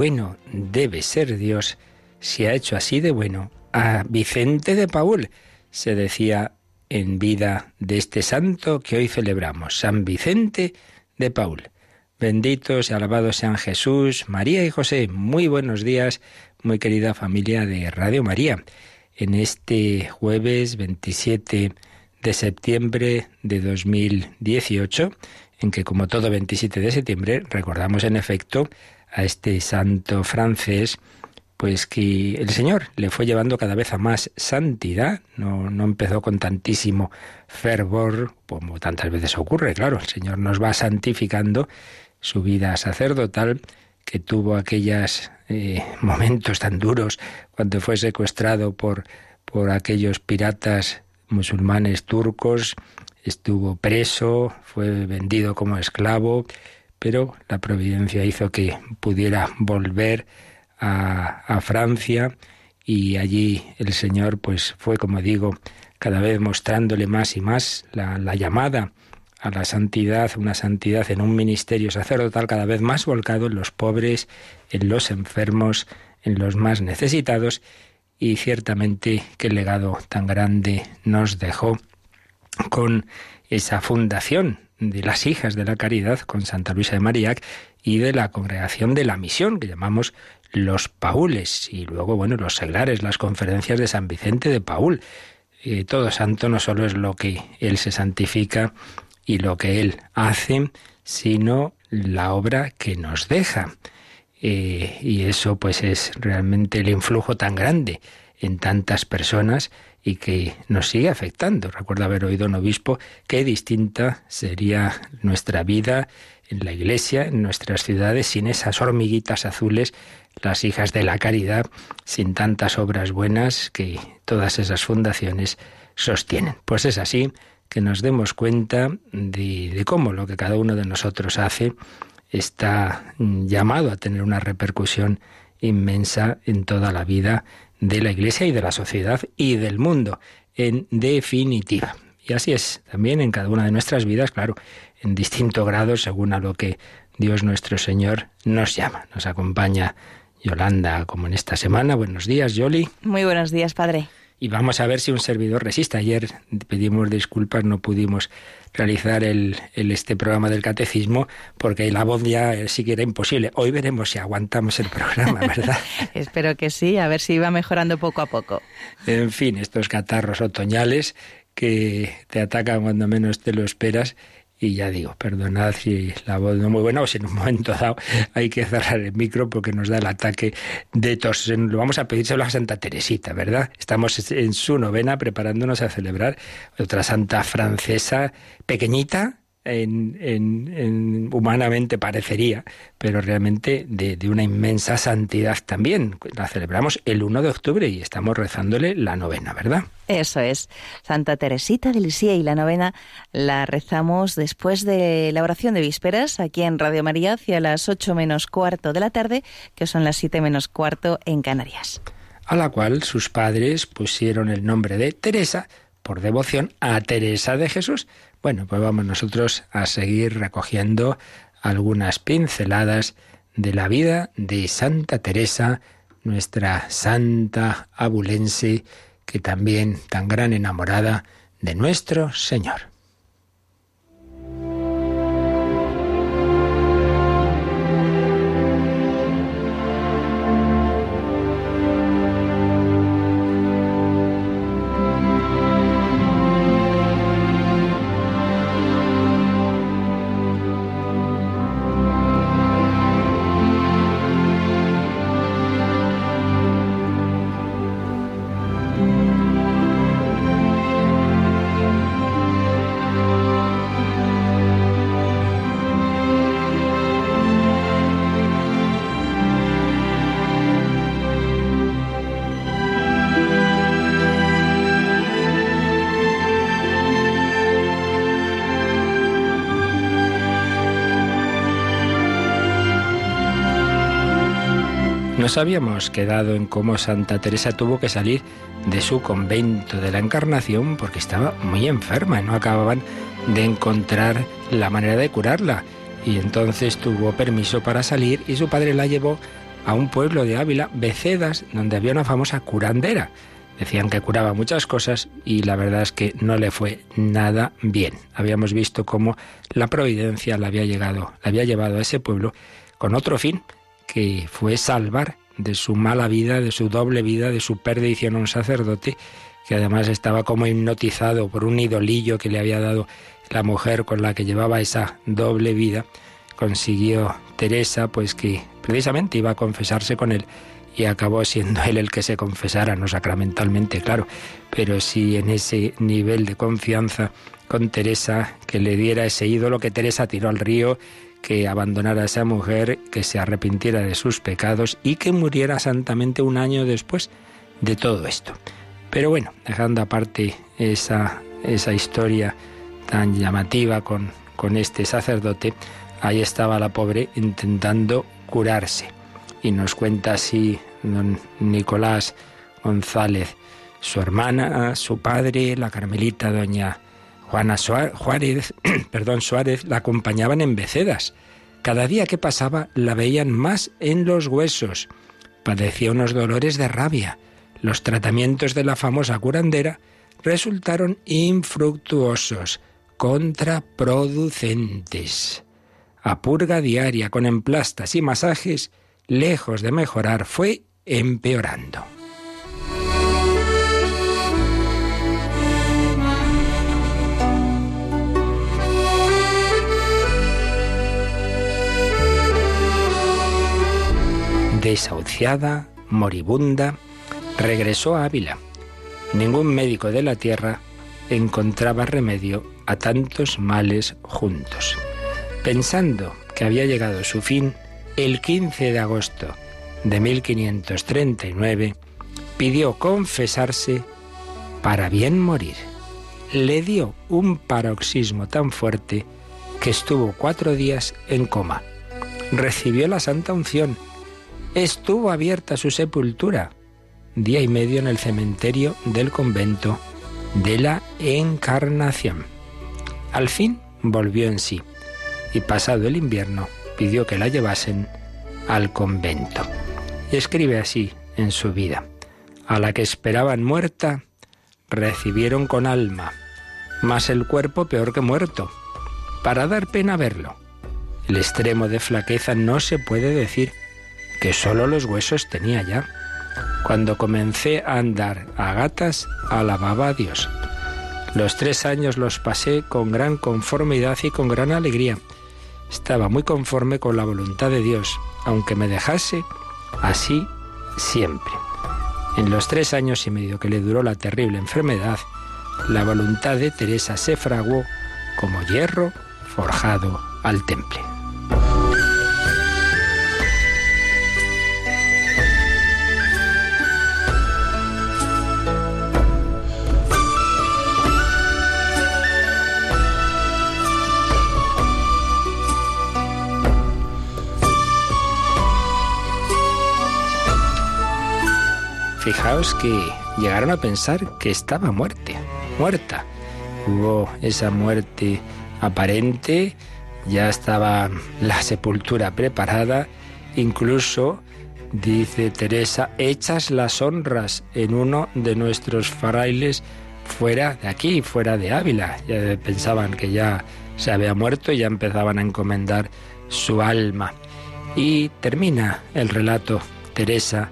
Bueno debe ser Dios si ha hecho así de bueno a Vicente de Paul, se decía en vida de este santo que hoy celebramos, San Vicente de Paul. Benditos y alabados sean Jesús, María y José. Muy buenos días, muy querida familia de Radio María. En este jueves 27 de septiembre de 2018, en que como todo 27 de septiembre recordamos en efecto a este santo francés, pues que el Señor le fue llevando cada vez a más santidad, no, no empezó con tantísimo fervor, como tantas veces ocurre, claro, el Señor nos va santificando su vida sacerdotal, que tuvo aquellos eh, momentos tan duros cuando fue secuestrado por, por aquellos piratas musulmanes turcos, estuvo preso, fue vendido como esclavo, pero la providencia hizo que pudiera volver a, Francia y allí el Señor pues fue, como digo, cada vez mostrándole más y más la, la llamada a la santidad, una santidad en un ministerio sacerdotal cada vez más volcado en los pobres, en los enfermos, en los más necesitados, y ciertamente qué legado tan grande nos dejó con esa fundación de las hijas de la caridad con Santa Luisa de Mariac y de la congregación de la misión que llamamos los Paules y luego bueno los seglares, las conferencias de San Vicente de Paul. Eh, todo santo no solo es lo que él se santifica y lo que él hace, sino la obra que nos deja. Eh, y eso pues es realmente el influjo tan grande en tantas personas y que nos sigue afectando. Recuerdo haber oído un obispo qué distinta sería nuestra vida en la iglesia, en nuestras ciudades, sin esas hormiguitas azules, las hijas de la caridad, sin tantas obras buenas que todas esas fundaciones sostienen. Pues es así que nos demos cuenta de, de cómo lo que cada uno de nosotros hace está llamado a tener una repercusión inmensa en toda la vida de la Iglesia y de la sociedad y del mundo, en definitiva. Y así es también en cada una de nuestras vidas, claro, en distinto grado según a lo que Dios nuestro Señor nos llama. Nos acompaña Yolanda como en esta semana. Buenos días, Yoli. Muy buenos días, Padre y vamos a ver si un servidor resiste. Ayer pedimos disculpas, no pudimos realizar el, este programa del catecismo porque la voz ya sí que era imposible. Hoy veremos si aguantamos el programa, ¿verdad? Espero que sí, a ver si va mejorando poco a poco. En fin, estos catarros otoñales que te atacan cuando menos te lo esperas y ya digo, perdonad si la voz no es muy buena o si en un momento dado hay que cerrar el micro porque nos da el ataque de tos. Lo vamos a pedírselo a Santa Teresita, ¿verdad? Estamos en su novena preparándonos a celebrar otra santa francesa pequeñita, en, humanamente parecería, pero realmente de, una inmensa santidad también. La celebramos el 1 de octubre y estamos rezándole la novena, ¿verdad? Eso es. Santa Teresita de Lisieux y la novena la rezamos después de la oración de vísperas aquí en Radio María hacia las 8 menos cuarto de la tarde, que son las 7 menos cuarto en Canarias. A la cual sus padres pusieron el nombre de Teresa por devoción a Teresa de Jesús. Bueno, pues vamos nosotros a seguir recogiendo algunas pinceladas de la vida de Santa Teresa, nuestra santa abulense, que también tan gran enamorada de nuestro Señor. Nos habíamos quedado en cómo Santa Teresa tuvo que salir de su convento de la Encarnación porque estaba muy enferma y no acababan de encontrar la manera de curarla. Y entonces tuvo permiso para salir y su padre la llevó a un pueblo de Ávila, Becedas, donde había una famosa curandera. Decían que curaba muchas cosas y la verdad es que no le fue nada bien. Habíamos visto cómo la providencia la había llegado, la había llevado a ese pueblo con otro fin, que fue salvar de su mala vida, de su doble vida, de su perdición a un sacerdote que además estaba como hipnotizado por un idolillo que le había dado la mujer con la que llevaba esa doble vida, consiguió Teresa pues que precisamente iba a confesarse con él y acabó siendo él el que se confesara, no sacramentalmente, claro, pero sí en ese nivel de confianza con Teresa, que le diera ese ídolo que Teresa tiró al río que abandonara a esa mujer, que se arrepintiera de sus pecados y que muriera santamente un año después de todo esto. Pero bueno, dejando aparte esa, esa historia tan llamativa con, con este sacerdote, ahí estaba la pobre intentando curarse. Y nos cuenta así don Nicolás González, su hermana, su padre, la carmelita doña Juana Juárez, perdón, Suárez la acompañaban en Becedas. Cada día que pasaba la veían más en los huesos. Padecía unos dolores de rabia. Los tratamientos de la famosa curandera resultaron infructuosos, contraproducentes. A purga diaria con emplastas y masajes, lejos de mejorar, fue empeorando. Desahuciada, moribunda, regresó a Ávila. Ningún médico de la tierra encontraba remedio a tantos males juntos. Pensando que había llegado su fin, el 15 de agosto de 1539 pidió confesarse para bien morir. Le dio un paroxismo tan fuerte que estuvo cuatro días en coma. Recibió la santa unción estuvo abierta su sepultura día y medio en el cementerio del convento de la Encarnación. Al fin volvió en sí y pasado el invierno pidió que la llevasen al convento. Y escribe así en su vida. A la que esperaban muerta, recibieron con alma, mas el cuerpo peor que muerto, para dar pena verlo. El extremo de flaqueza no se puede decir, que solo los huesos tenía ya. Cuando comencé a andar a gatas, alababa a Dios. Los tres años los pasé con gran conformidad y con gran alegría. Estaba muy conforme con la voluntad de Dios, aunque me dejase así siempre. En los tres años y medio que le duró la terrible enfermedad, la voluntad de Teresa se fraguó como hierro forjado al temple. Fijaos que llegaron a pensar que estaba muerte, muerta. Hubo esa muerte aparente, ya estaba la sepultura preparada, incluso, dice Teresa, hechas las honras en uno de nuestros frailes fuera de aquí, fuera de Ávila. Ya pensaban que ya se había muerto y ya empezaban a encomendar su alma. Y termina el relato Teresa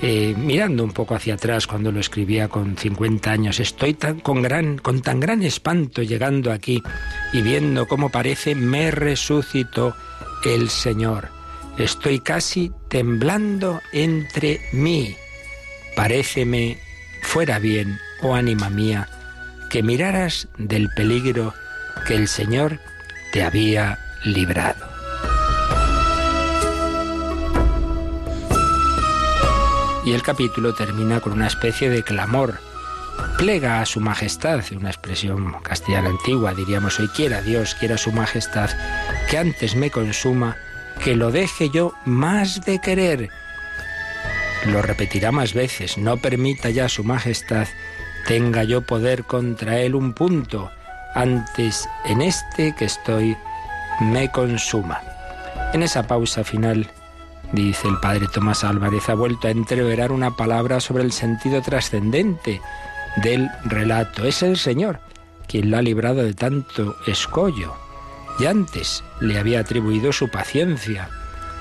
eh, mirando un poco hacia atrás cuando lo escribía con 50 años, estoy tan, con, gran, con tan gran espanto llegando aquí y viendo cómo parece me resucitó el Señor. Estoy casi temblando entre mí. Paréceme fuera bien, oh ánima mía, que miraras del peligro que el Señor te había librado. Y el capítulo termina con una especie de clamor. Plega a su majestad, una expresión castellana antigua, diríamos hoy, quiera Dios, quiera su majestad, que antes me consuma, que lo deje yo más de querer. lo repetirá más veces, no permita ya su majestad tenga yo poder contra él un punto, antes en este que estoy me consuma. En esa pausa final, dice el padre Tomás Álvarez, ha vuelto a entreverar una palabra sobre el sentido trascendente del relato. Es el Señor quien la ha librado de tanto escollo. Y antes le había atribuido su paciencia.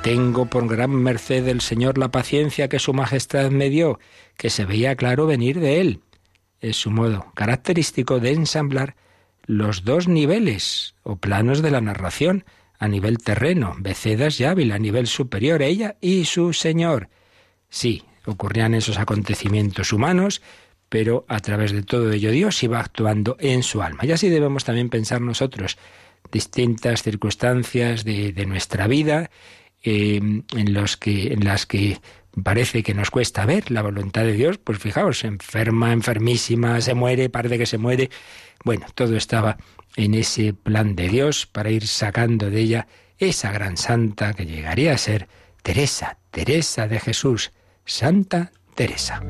Tengo por gran merced del Señor la paciencia que su majestad me dio, que se veía claro venir de él. Es su modo característico de ensamblar los dos niveles o planos de la narración, a nivel terreno, Becedas y Ávila, a nivel superior, ella y su Señor. Sí, ocurrían esos acontecimientos humanos, pero a través de todo ello Dios iba actuando en su alma. Y así debemos también pensar nosotros distintas circunstancias de, nuestra vida eh, en, los que, en las que parece que nos cuesta ver la voluntad de Dios, pues fijaos, enferma, enfermísima, se muere, parece que se muere. Bueno, todo estaba en ese plan de Dios para ir sacando de ella esa gran santa que llegaría a ser Teresa, Teresa de Jesús, Santa Teresa.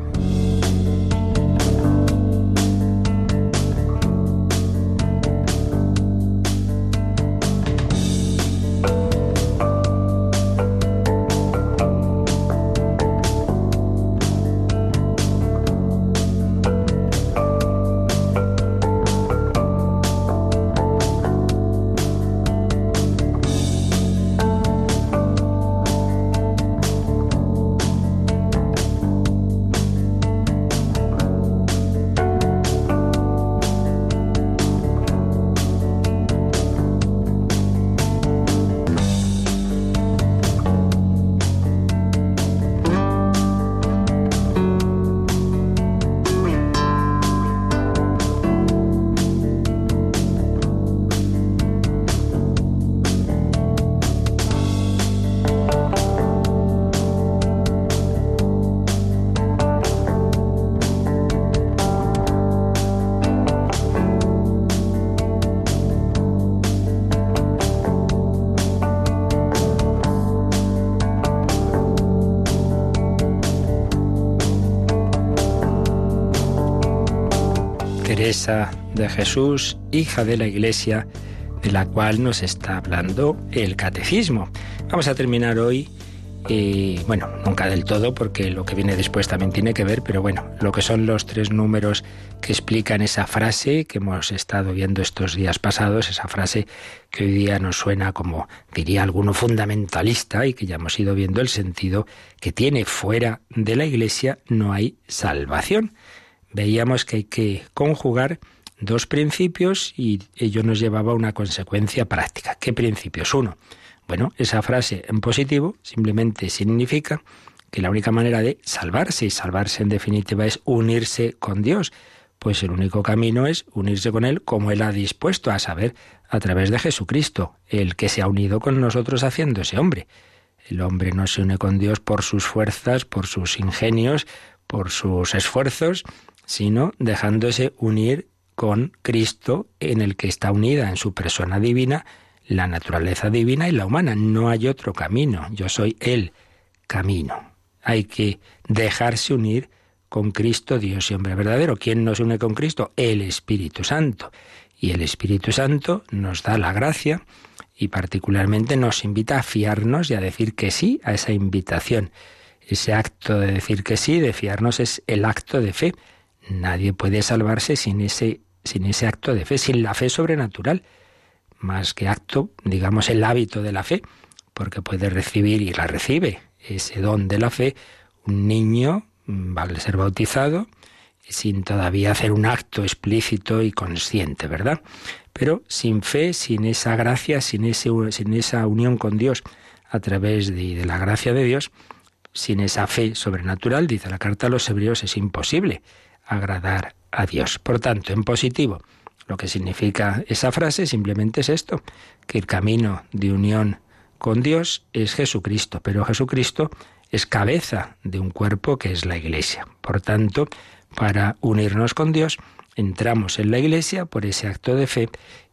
De Jesús, hija de la Iglesia, de la cual nos está hablando el catecismo. Vamos a terminar hoy, y bueno, nunca del todo, porque lo que viene después también tiene que ver, pero bueno, lo que son los tres números que explican esa frase que hemos estado viendo estos días pasados, esa frase que hoy día nos suena como diría alguno fundamentalista y que ya hemos ido viendo el sentido que tiene fuera de la Iglesia no hay salvación veíamos que hay que conjugar dos principios y ello nos llevaba a una consecuencia práctica. ¿Qué principios? Uno, bueno, esa frase en positivo simplemente significa que la única manera de salvarse, y salvarse en definitiva es unirse con Dios, pues el único camino es unirse con Él como Él ha dispuesto, a saber, a través de Jesucristo, el que se ha unido con nosotros haciéndose hombre. El hombre no se une con Dios por sus fuerzas, por sus ingenios, por sus esfuerzos, sino dejándose unir con Cristo en el que está unida en su persona divina la naturaleza divina y la humana. No hay otro camino. Yo soy el camino. Hay que dejarse unir con Cristo, Dios y hombre verdadero. ¿Quién nos une con Cristo? El Espíritu Santo. Y el Espíritu Santo nos da la gracia y particularmente nos invita a fiarnos y a decir que sí a esa invitación. Ese acto de decir que sí, de fiarnos, es el acto de fe. Nadie puede salvarse sin ese, sin ese acto de fe, sin la fe sobrenatural, más que acto, digamos, el hábito de la fe, porque puede recibir y la recibe ese don de la fe un niño vale mm, ser bautizado sin todavía hacer un acto explícito y consciente, ¿verdad? Pero sin fe, sin esa gracia, sin, ese, sin esa unión con Dios a través de, de la gracia de Dios, sin esa fe sobrenatural, dice la carta a los hebreos, es imposible agradar a Dios. Por tanto, en positivo, lo que significa esa frase simplemente es esto, que el camino de unión con Dios es Jesucristo, pero Jesucristo es cabeza de un cuerpo que es la Iglesia. Por tanto, para unirnos con Dios entramos en la Iglesia por ese acto de fe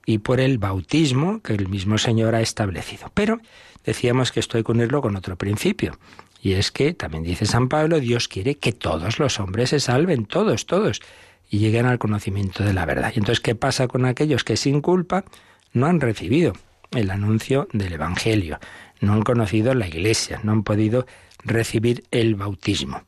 y por el bautismo que el mismo Señor ha establecido. Pero decíamos que esto hay que unirlo con otro principio. Y es que, también dice San Pablo, Dios quiere que todos los hombres se salven, todos, todos, y lleguen al conocimiento de la verdad. Y entonces, ¿qué pasa con aquellos que sin culpa no han recibido el anuncio del Evangelio, no han conocido la Iglesia, no han podido recibir el bautismo?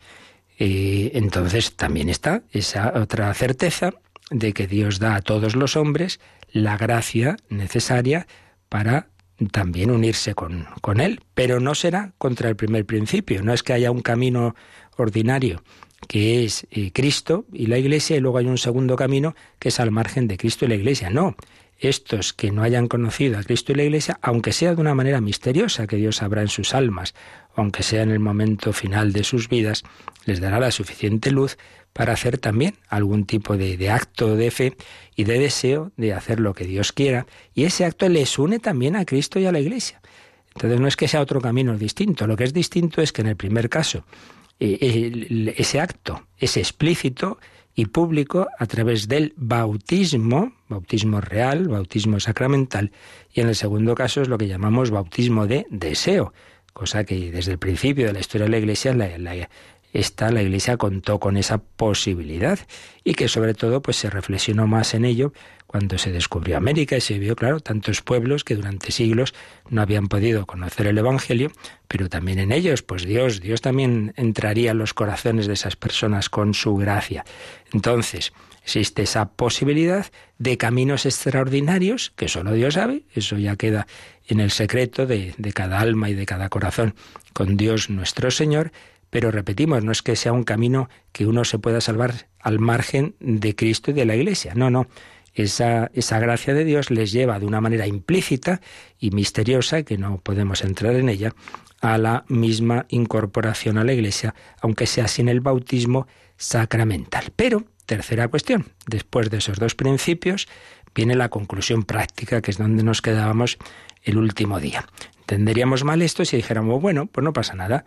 Eh, entonces también está esa otra certeza de que Dios da a todos los hombres la gracia necesaria para también unirse con, con, Él, pero no será contra el primer principio, no es que haya un camino ordinario que es eh, Cristo y la Iglesia y luego hay un segundo camino que es al margen de Cristo y la Iglesia, no. Estos que no hayan conocido a Cristo y la Iglesia, aunque sea de una manera misteriosa que Dios sabrá en sus almas, aunque sea en el momento final de sus vidas, les dará la suficiente luz para hacer también algún tipo de, acto de fe y de deseo de hacer lo que Dios quiera. Y ese acto les une también a Cristo y a la Iglesia. Entonces no es que sea otro camino distinto, lo que es distinto es que en el primer caso eh, ese acto es explícito y público a través del bautismo, bautismo real, bautismo sacramental, y en el segundo caso es lo que llamamos bautismo de deseo, cosa que desde el principio de la historia de la Iglesia la, la, la Iglesia contó con esa posibilidad y que sobre todo pues se reflexionó más en ello cuando se descubrió América y se vio, claro, tantos pueblos que durante siglos no habían podido conocer el Evangelio, pero también en ellos, pues Dios, Dios también entraría en los corazones de esas personas con su gracia. Entonces, existe esa posibilidad de caminos extraordinarios que solo Dios sabe, eso ya queda en el secreto de, cada alma y de cada corazón con Dios nuestro Señor, pero repetimos, no es que sea un camino que uno se pueda salvar al margen de Cristo y de la Iglesia. No, no. Esa, esa gracia de Dios les lleva de una manera implícita y misteriosa, que no podemos entrar en ella, a la misma incorporación a la Iglesia, aunque sea sin el bautismo sacramental. Pero, tercera cuestión, después de esos dos principios, viene la conclusión práctica, que es donde nos quedábamos el último día. Entenderíamos mal esto si dijéramos, bueno, pues no pasa nada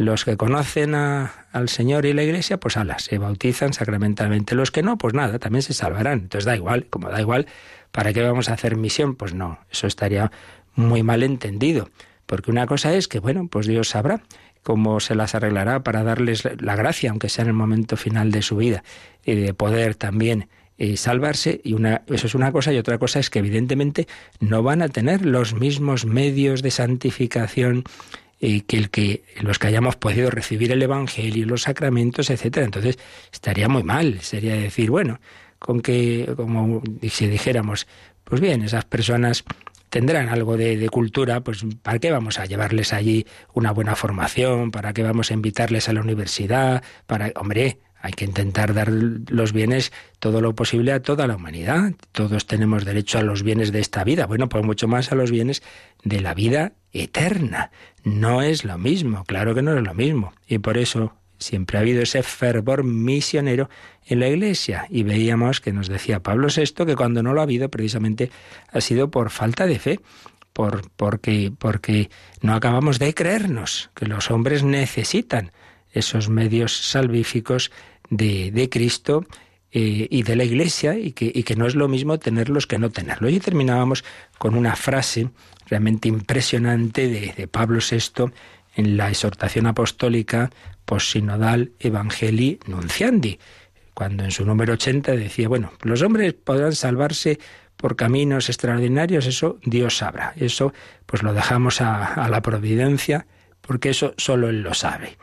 los que conocen al Señor y la Iglesia, pues ala, se bautizan sacramentalmente. Los que no, pues nada, también se salvarán. Entonces da igual, como da igual, ¿para qué vamos a hacer misión? Pues no, eso estaría muy mal entendido. Porque una cosa es que, bueno, pues Dios sabrá cómo se las arreglará para darles la gracia, aunque sea en el momento final de su vida, y de poder también eh, salvarse. Y una, eso es una cosa, y otra cosa es que evidentemente no van a tener los mismos medios de santificación que el que los que hayamos podido recibir el Evangelio, los sacramentos, etcétera. Entonces estaría muy mal, sería decir, bueno, con que, como si dijéramos, pues bien, esas personas tendrán algo de, cultura, pues ¿para qué vamos a llevarles allí una buena formación? ¿Para qué vamos a invitarles a la universidad? Para, hombre, hay que intentar dar los bienes todo lo posible a toda la humanidad. Todos tenemos derecho a los bienes de esta vida. Bueno, pues mucho más a los bienes de la vida eterna. No es lo mismo, claro que no es lo mismo. Y por eso siempre ha habido ese fervor misionero en la Iglesia. Y veíamos que nos decía Pablo VI que cuando no lo ha habido precisamente ha sido por falta de fe. Por, porque, porque no acabamos de creernos que los hombres necesitan esos medios salvíficos de, de Cristo eh, y de la Iglesia y que, y que no es lo mismo tenerlos que no tenerlos. Y terminábamos con una frase realmente impresionante de, de Pablo VI en la exhortación apostólica post-sinodal Evangelii Nunciandi, cuando en su número 80 decía, bueno, los hombres podrán salvarse por caminos extraordinarios, eso Dios sabrá, eso pues lo dejamos a, a la providencia, porque eso solo Él lo sabe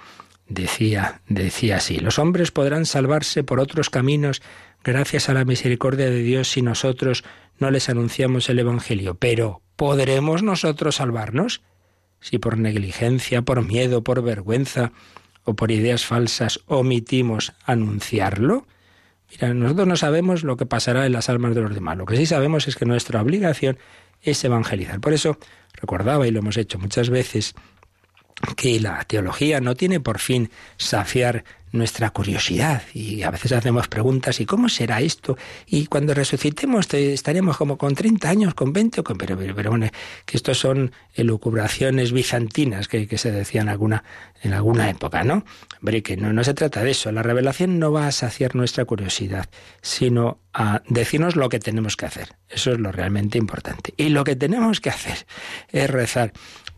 decía, decía así, los hombres podrán salvarse por otros caminos gracias a la misericordia de Dios si nosotros no les anunciamos el Evangelio, pero ¿podremos nosotros salvarnos? Si por negligencia, por miedo, por vergüenza o por ideas falsas omitimos anunciarlo. Mira, nosotros no sabemos lo que pasará en las almas de los demás. Lo que sí sabemos es que nuestra obligación es evangelizar. Por eso recordaba, y lo hemos hecho muchas veces, que la teología no tiene por fin saciar nuestra curiosidad y a veces hacemos preguntas ¿y cómo será esto? Y cuando resucitemos estaremos como con 30 años, con 20 o con... Pero, pero, bueno, que estos son elucubraciones bizantinas que, que se decían alguna, en alguna época, ¿no? Hombre, que no, no se trata de eso. La revelación no va a saciar nuestra curiosidad, sino a decirnos lo que tenemos que hacer. Eso es lo realmente importante. Y lo que tenemos que hacer es rezar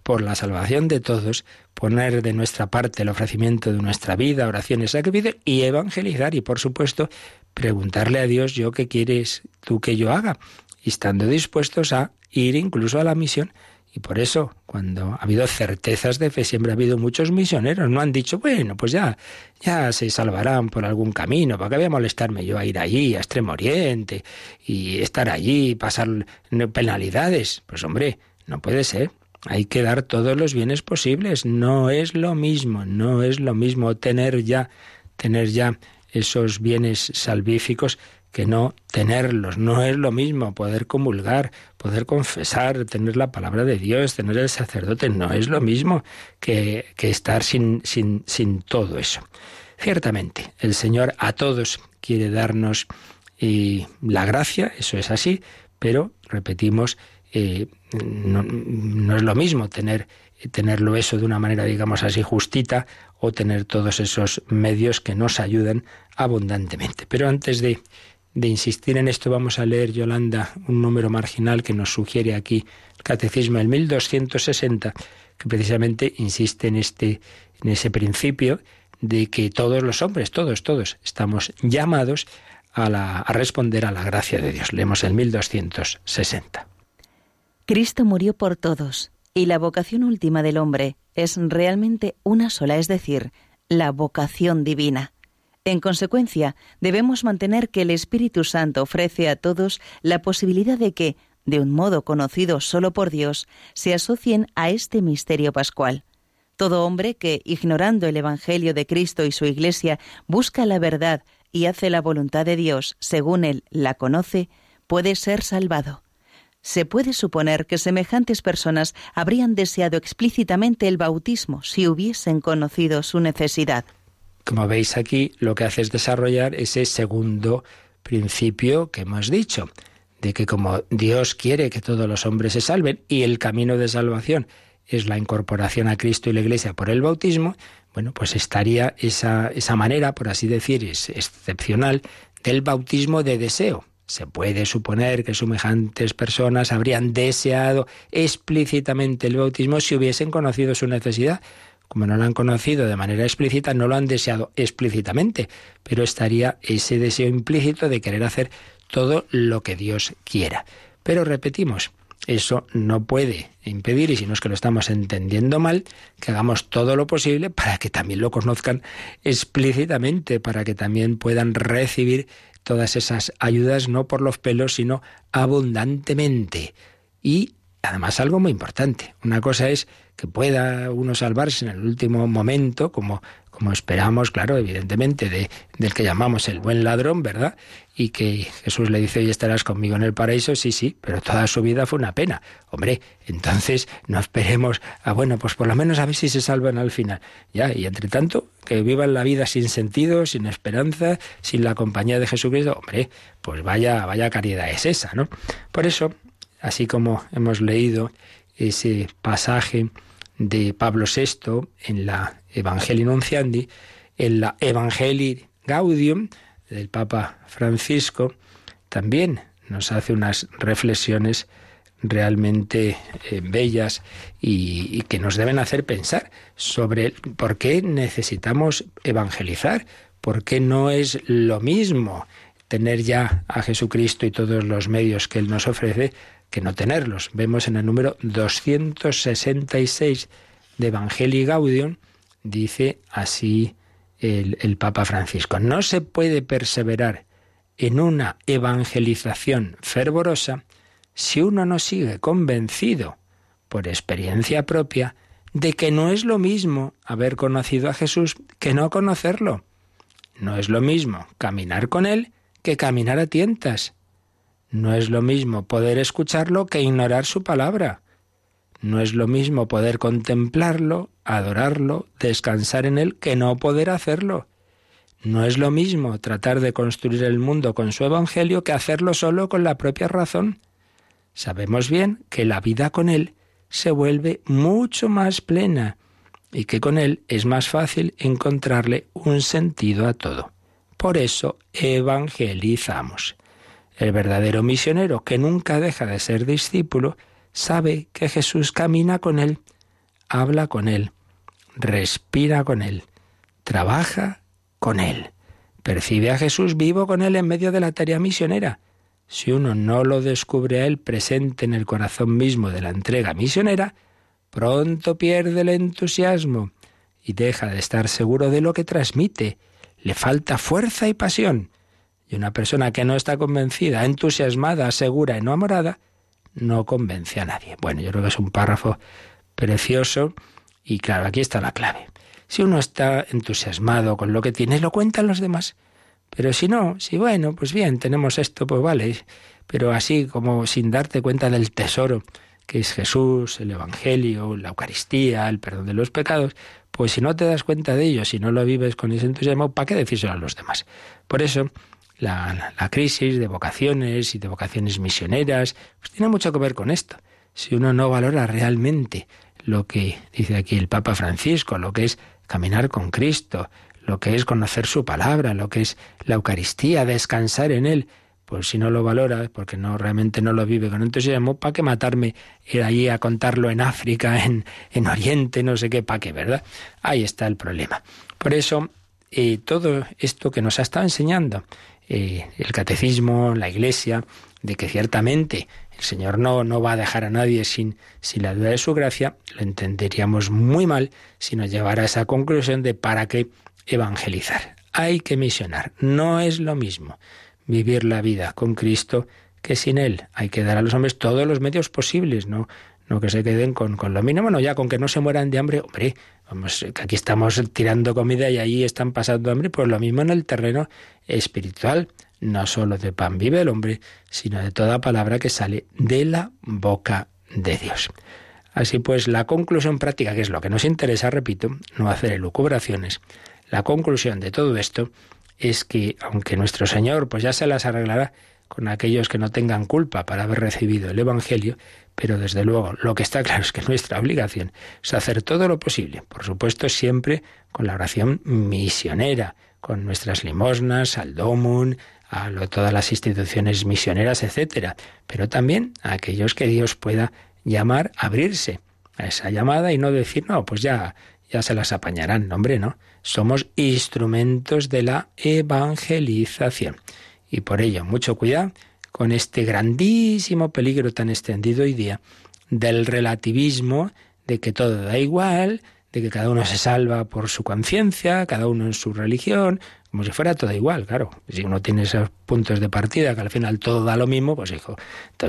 por la salvación de todos, poner de nuestra parte el ofrecimiento de nuestra vida, oraciones, sacrificios y evangelizar y por supuesto preguntarle a Dios yo qué quieres tú que yo haga y estando dispuestos a ir incluso a la misión. Y por eso, cuando ha habido certezas de fe, siempre ha habido muchos misioneros. No han dicho, bueno, pues ya, ya se salvarán por algún camino. ¿Para qué voy a molestarme yo a ir allí, a Extremo Oriente, y estar allí, pasar penalidades? Pues hombre, no puede ser. Hay que dar todos los bienes posibles. No es lo mismo, no es lo mismo tener ya, tener ya esos bienes salvíficos que no tenerlos. No es lo mismo poder comulgar, poder confesar, tener la palabra de Dios, tener el sacerdote. No es lo mismo que, que estar sin, sin, sin todo eso. Ciertamente, el Señor a todos quiere darnos y la gracia, eso es así, pero repetimos, eh, no, es lo mismo tener tenerlo eso de una manera, digamos así, justita, o tener todos esos medios que nos ayudan abundantemente. Pero antes de, de insistir en esto, vamos a leer, Yolanda, un número marginal que nos sugiere aquí el Catecismo del 1260, que precisamente insiste en, este, en ese principio de que todos los hombres, todos, todos, estamos llamados a, la, a responder a la gracia de Dios. Leemos el 1260. Cristo murió por todos, y la vocación última del hombre es realmente una sola, es decir, la vocación divina. En consecuencia, debemos mantener que el Espíritu Santo ofrece a todos la posibilidad de que, de un modo conocido solo por Dios, se asocien a este misterio pascual. Todo hombre que, ignorando el Evangelio de Cristo y su Iglesia, busca la verdad y hace la voluntad de Dios según él la conoce, puede ser salvado se puede suponer que semejantes personas habrían deseado explícitamente el bautismo si hubiesen conocido su necesidad. Como veis aquí, lo que hace es desarrollar ese segundo principio que hemos dicho, de que como Dios quiere que todos los hombres se salven y el camino de salvación es la incorporación a Cristo y la Iglesia por el bautismo, bueno, pues estaría esa, esa manera, por así decir, es excepcional, del bautismo de deseo. Se puede suponer que semejantes personas habrían deseado explícitamente el bautismo si hubiesen conocido su necesidad. Como no lo han conocido de manera explícita, no lo han deseado explícitamente, pero estaría ese deseo implícito de querer hacer todo lo que Dios quiera. Pero repetimos, eso no puede impedir, y si no es que lo estamos entendiendo mal, que hagamos todo lo posible para que también lo conozcan explícitamente, para que también puedan recibir todas esas ayudas no por los pelos, sino abundantemente. Y además algo muy importante. Una cosa es que pueda uno salvarse en el último momento, como, como esperamos, claro, evidentemente, de, del que llamamos el buen ladrón, ¿verdad? Y que Jesús le dice, hoy estarás conmigo en el paraíso, sí, sí, pero toda su vida fue una pena. Hombre, entonces no esperemos a, bueno, pues por lo menos a ver si se salvan al final. Ya, y entre tanto, que vivan la vida sin sentido, sin esperanza, sin la compañía de Jesucristo, hombre, pues vaya, vaya caridad es esa, ¿no? Por eso, así como hemos leído ese pasaje de Pablo VI en la Evangelii Nunciandi, en la Evangelii Gaudium del Papa Francisco, también nos hace unas reflexiones realmente eh, bellas y, y, que nos deben hacer pensar sobre por qué necesitamos evangelizar, por qué no es lo mismo tener ya a Jesucristo y todos los medios que Él nos ofrece que no tenerlos. Vemos en el número 266 de Evangelii Gaudium, dice así el, el Papa Francisco, no se puede perseverar en una evangelización fervorosa si uno no sigue convencido por experiencia propia de que no es lo mismo haber conocido a Jesús que no conocerlo. No es lo mismo caminar con Él que caminar a tientas. No es lo mismo poder escucharlo que ignorar su palabra. No es lo mismo poder contemplarlo, adorarlo, descansar en él, que no poder hacerlo. No es lo mismo tratar de construir el mundo con su Evangelio que hacerlo solo con la propia razón. Sabemos bien que la vida con Él se vuelve mucho más plena y que con Él es más fácil encontrarle un sentido a todo. Por eso evangelizamos. El verdadero misionero, que nunca deja de ser discípulo, sabe que Jesús camina con Él, habla con Él, respira con Él, trabaja con Él. Percibe a Jesús vivo con Él en medio de la tarea misionera. Si uno no lo descubre a Él presente en el corazón mismo de la entrega misionera, pronto pierde el entusiasmo y deja de estar seguro de lo que transmite. Le falta fuerza y pasión. Y una persona que no está convencida, entusiasmada, segura y no amorada, no convence a nadie. Bueno, yo creo que es un párrafo precioso y claro, aquí está la clave. Si uno está entusiasmado con lo que tiene, lo cuentan los demás. Pero si no, si bueno, pues bien, tenemos esto, pues vale. Pero así como sin darte cuenta del tesoro que es Jesús, el Evangelio, la Eucaristía, el perdón de los pecados, pues si no te das cuenta de ello, si no lo vives con ese entusiasmo, ¿para qué decírselo a los demás? Por eso, la, la, crisis de vocaciones y de vocaciones misioneras, pues tiene mucho que ver con esto. Si uno no valora realmente lo que dice aquí el Papa Francisco, lo que es caminar con Cristo, lo que es conocer su palabra, lo que es la Eucaristía, descansar en Él. Pues si no lo valora, porque no realmente no lo vive con entusiasmo, ¿para qué matarme ir allí a contarlo en África, en, en Oriente, no sé qué, para qué, ¿verdad? Ahí está el problema. Por eso, eh, todo esto que nos ha estado enseñando, eh, el catecismo, la iglesia, de que ciertamente el Señor no, no va a dejar a nadie sin, sin la duda de su gracia, lo entenderíamos muy mal si nos llevara a esa conclusión de para qué evangelizar. Hay que misionar. No es lo mismo vivir la vida con Cristo que sin Él. Hay que dar a los hombres todos los medios posibles, no, no que se queden con, con lo mínimo, no ya con que no se mueran de hambre. Hombre, vamos, que aquí estamos tirando comida y allí están pasando hambre, pues lo mismo en el terreno espiritual. No solo de pan vive el hombre, sino de toda palabra que sale de la boca de Dios. Así pues, la conclusión práctica, que es lo que nos interesa, repito, no hacer elucubraciones, la conclusión de todo esto es que, aunque nuestro Señor pues ya se las arreglará con aquellos que no tengan culpa para haber recibido el Evangelio, pero desde luego lo que está claro es que nuestra obligación es hacer todo lo posible, por supuesto siempre con la oración misionera, con nuestras limosnas, al domum, a todas las instituciones misioneras, etcétera, pero también a aquellos que Dios pueda llamar abrirse a esa llamada y no decir, no, pues ya, ya se las apañarán. No, hombre, no. Somos instrumentos de la evangelización. Y por ello, mucho cuidado con este grandísimo peligro tan extendido hoy día del relativismo, de que todo da igual, de que cada uno se salva por su conciencia, cada uno en su religión, como si fuera todo igual, claro. Si uno tiene esos puntos de partida, que al final todo da lo mismo, pues hijo,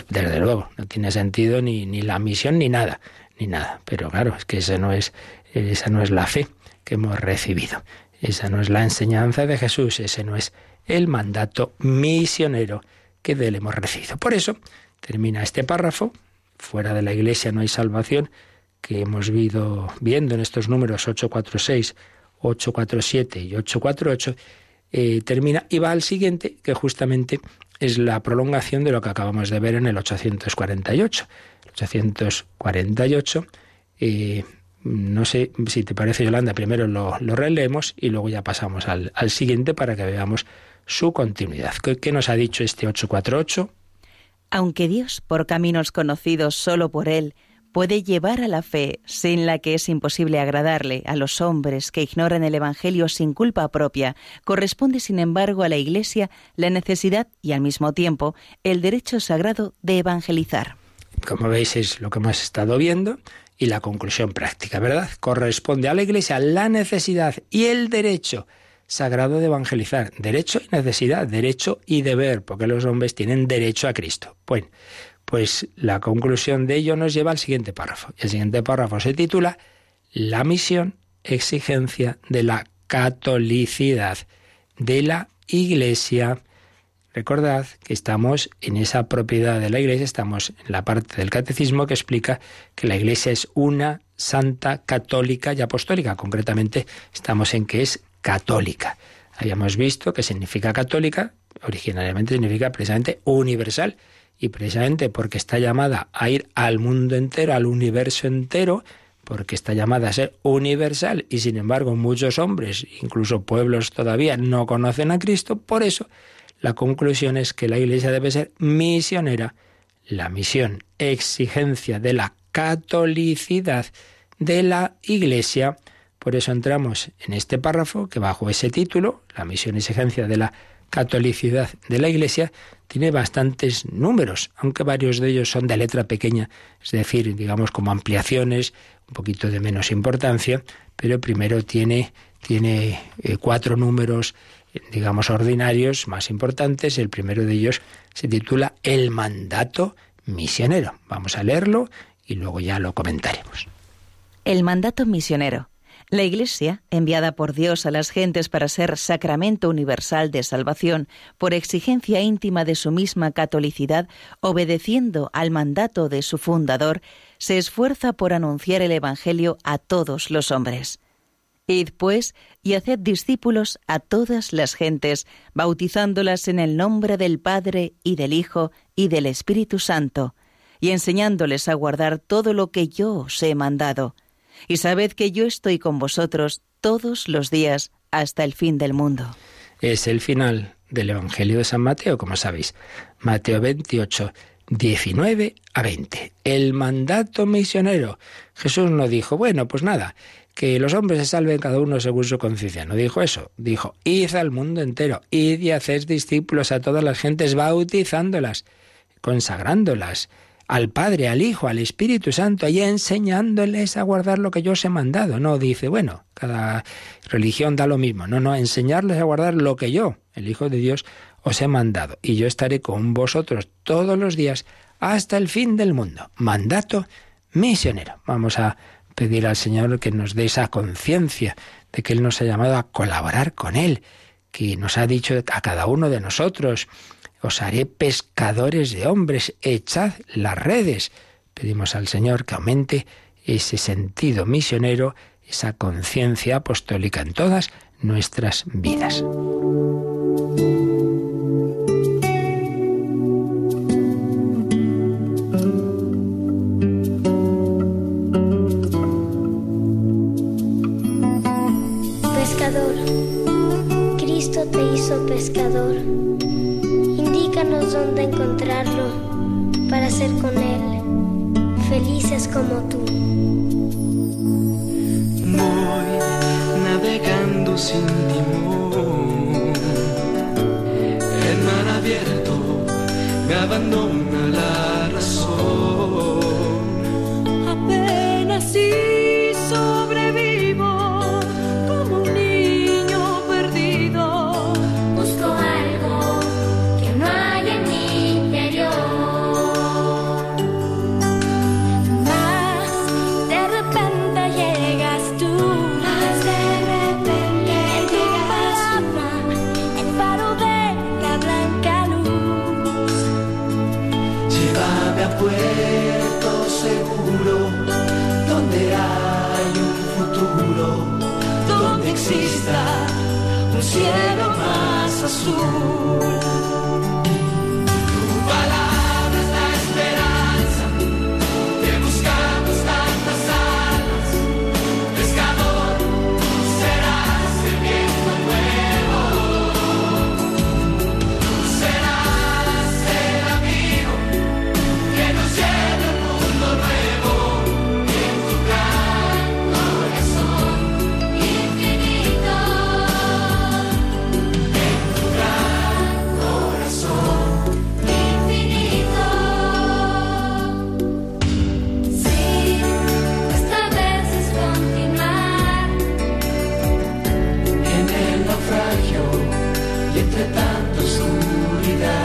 desde luego, no tiene sentido ni, ni la misión ni nada, ni nada. Pero claro, es que ese no es, esa no es la fe que hemos recibido. Esa no es la enseñanza de Jesús, ese no es el mandato misionero que de él hemos recibido. Por eso termina este párrafo, fuera de la iglesia no hay salvación, que hemos ido viendo en estos números 846, 847 y 848, eh, termina y va al siguiente, que justamente es la prolongación de lo que acabamos de ver en el 848. El 848, eh, no sé si te parece, Yolanda, primero lo, lo releemos y luego ya pasamos al, al, siguiente para que veamos su continuidad. ¿Qué, ¿Qué nos ha dicho este 848? Aunque Dios, por caminos conocidos solo por Él, puede llevar a la fe sin la que es imposible agradarle a los hombres que ignoran el Evangelio sin culpa propia, corresponde sin embargo a la Iglesia la necesidad y al mismo tiempo el derecho sagrado de evangelizar. Como veis es lo que hemos estado viendo y la conclusión práctica, ¿verdad? Corresponde a la Iglesia la necesidad y el derecho sagrado de evangelizar. Derecho y necesidad, derecho y deber, porque los hombres tienen derecho a Cristo. Bueno, pues la conclusión de ello nos lleva al siguiente párrafo. El siguiente párrafo se titula La misión, exigencia de la catolicidad de la Iglesia. Recordad que estamos en esa propiedad de la Iglesia, estamos en la parte del catecismo que explica que la Iglesia es una, santa, católica y apostólica. Concretamente estamos en que es católica. Habíamos visto que significa católica, originariamente significa precisamente universal, y precisamente porque está llamada a ir al mundo entero, al universo entero, porque está llamada a ser universal y sin embargo muchos hombres, incluso pueblos todavía, no conocen a Cristo, por eso la conclusión es que la Iglesia debe ser misionera. La misión, exigencia de la catolicidad de la Iglesia. Por eso entramos en este párrafo que bajo ese título, la misión, exigencia de la catolicidad de la Iglesia, tiene bastantes números, aunque varios de ellos son de letra pequeña, es decir, digamos como ampliaciones, un poquito de menos importancia, pero primero tiene, tiene eh, cuatro números digamos, ordinarios más importantes. El primero de ellos se titula El mandato misionero. Vamos a leerlo y luego ya lo comentaremos. El mandato misionero. La Iglesia, enviada por Dios a las gentes para ser sacramento universal de salvación, por exigencia íntima de su misma catolicidad, obedeciendo al mandato de su fundador, se esfuerza por anunciar el Evangelio a todos los hombres. Id pues y haced discípulos a todas las gentes, bautizándolas en el nombre del Padre y del Hijo y del Espíritu Santo, y enseñándoles a guardar todo lo que yo os he mandado. Y sabed que yo estoy con vosotros todos los días hasta el fin del mundo. Es el final del Evangelio de San Mateo, como sabéis. Mateo 28, 19 a 20. El mandato misionero. Jesús no dijo, bueno, pues nada, que los hombres se salven cada uno según su conciencia. No dijo eso. Dijo, id al mundo entero, id y haced discípulos a todas las gentes, bautizándolas, consagrándolas al Padre, al Hijo, al Espíritu Santo, y enseñándoles a guardar lo que yo os he mandado. No dice, bueno, cada religión da lo mismo. No, no, enseñarles a guardar lo que yo, el Hijo de Dios, os he mandado. Y yo estaré con vosotros todos los días hasta el fin del mundo. Mandato misionero. Vamos a pedir al Señor que nos dé esa conciencia de que Él nos ha llamado a colaborar con Él, que nos ha dicho a cada uno de nosotros, os haré pescadores de hombres, echad las redes. Pedimos al Señor que aumente ese sentido misionero, esa conciencia apostólica en todas nuestras vidas. pescador. Dónde encontrarlo para ser con él felices como tú. Voy navegando sin timón. El mar abierto me abandona entre tanta oscuridad.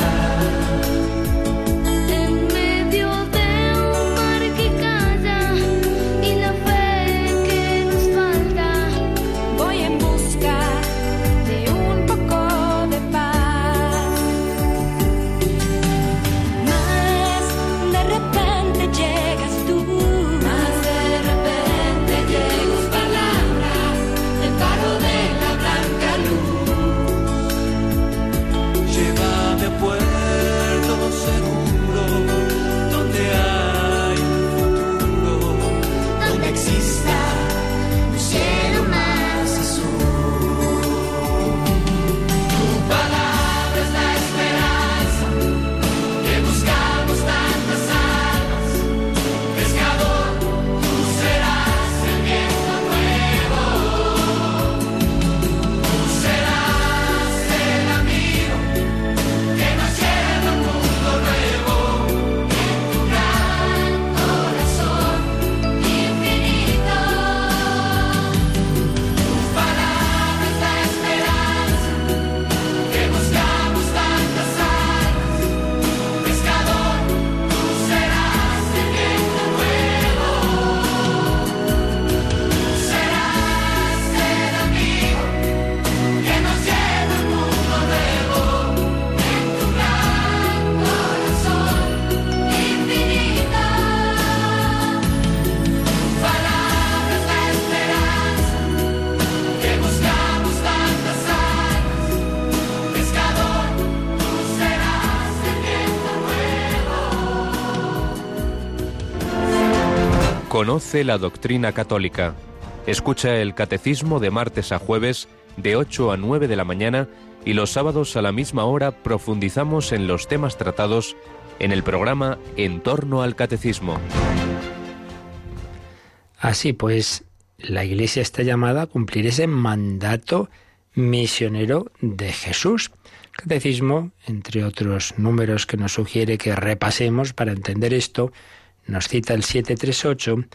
Conoce la doctrina católica. Escucha el catecismo de martes a jueves de 8 a 9 de la mañana y los sábados a la misma hora profundizamos en los temas tratados en el programa En torno al catecismo. Así pues, la Iglesia está llamada a cumplir ese mandato misionero de Jesús. Catecismo, entre otros números que nos sugiere que repasemos para entender esto, nos cita el 738,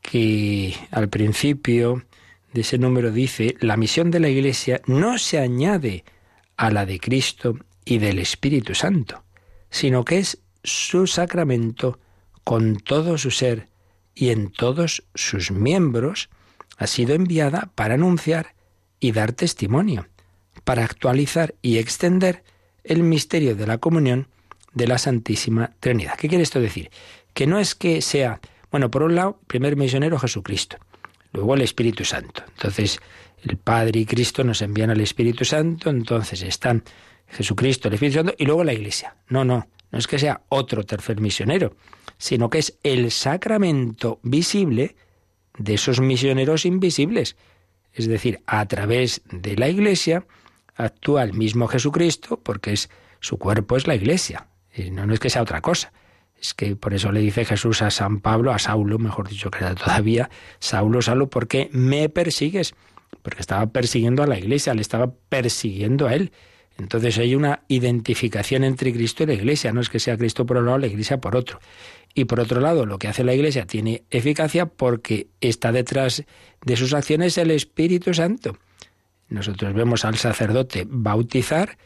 que al principio de ese número dice, la misión de la Iglesia no se añade a la de Cristo y del Espíritu Santo, sino que es su sacramento con todo su ser y en todos sus miembros, ha sido enviada para anunciar y dar testimonio, para actualizar y extender el misterio de la comunión de la Santísima Trinidad. ¿Qué quiere esto decir? Que no es que sea, bueno, por un lado, primer misionero Jesucristo, luego el Espíritu Santo. Entonces, el Padre y Cristo nos envían al Espíritu Santo, entonces están Jesucristo, el Espíritu Santo y luego la Iglesia. No, no, no es que sea otro tercer misionero, sino que es el sacramento visible de esos misioneros invisibles. Es decir, a través de la Iglesia actúa el mismo Jesucristo, porque es su cuerpo es la Iglesia. Y no, no es que sea otra cosa. Es que por eso le dice Jesús a San Pablo, a Saulo, mejor dicho que era todavía, Saulo, Saulo, ¿por qué me persigues? Porque estaba persiguiendo a la Iglesia, le estaba persiguiendo a él. Entonces hay una identificación entre Cristo y la Iglesia, no es que sea Cristo por un lado, la Iglesia por otro. Y por otro lado, lo que hace la Iglesia tiene eficacia porque está detrás de sus acciones el Espíritu Santo. Nosotros vemos al sacerdote bautizar,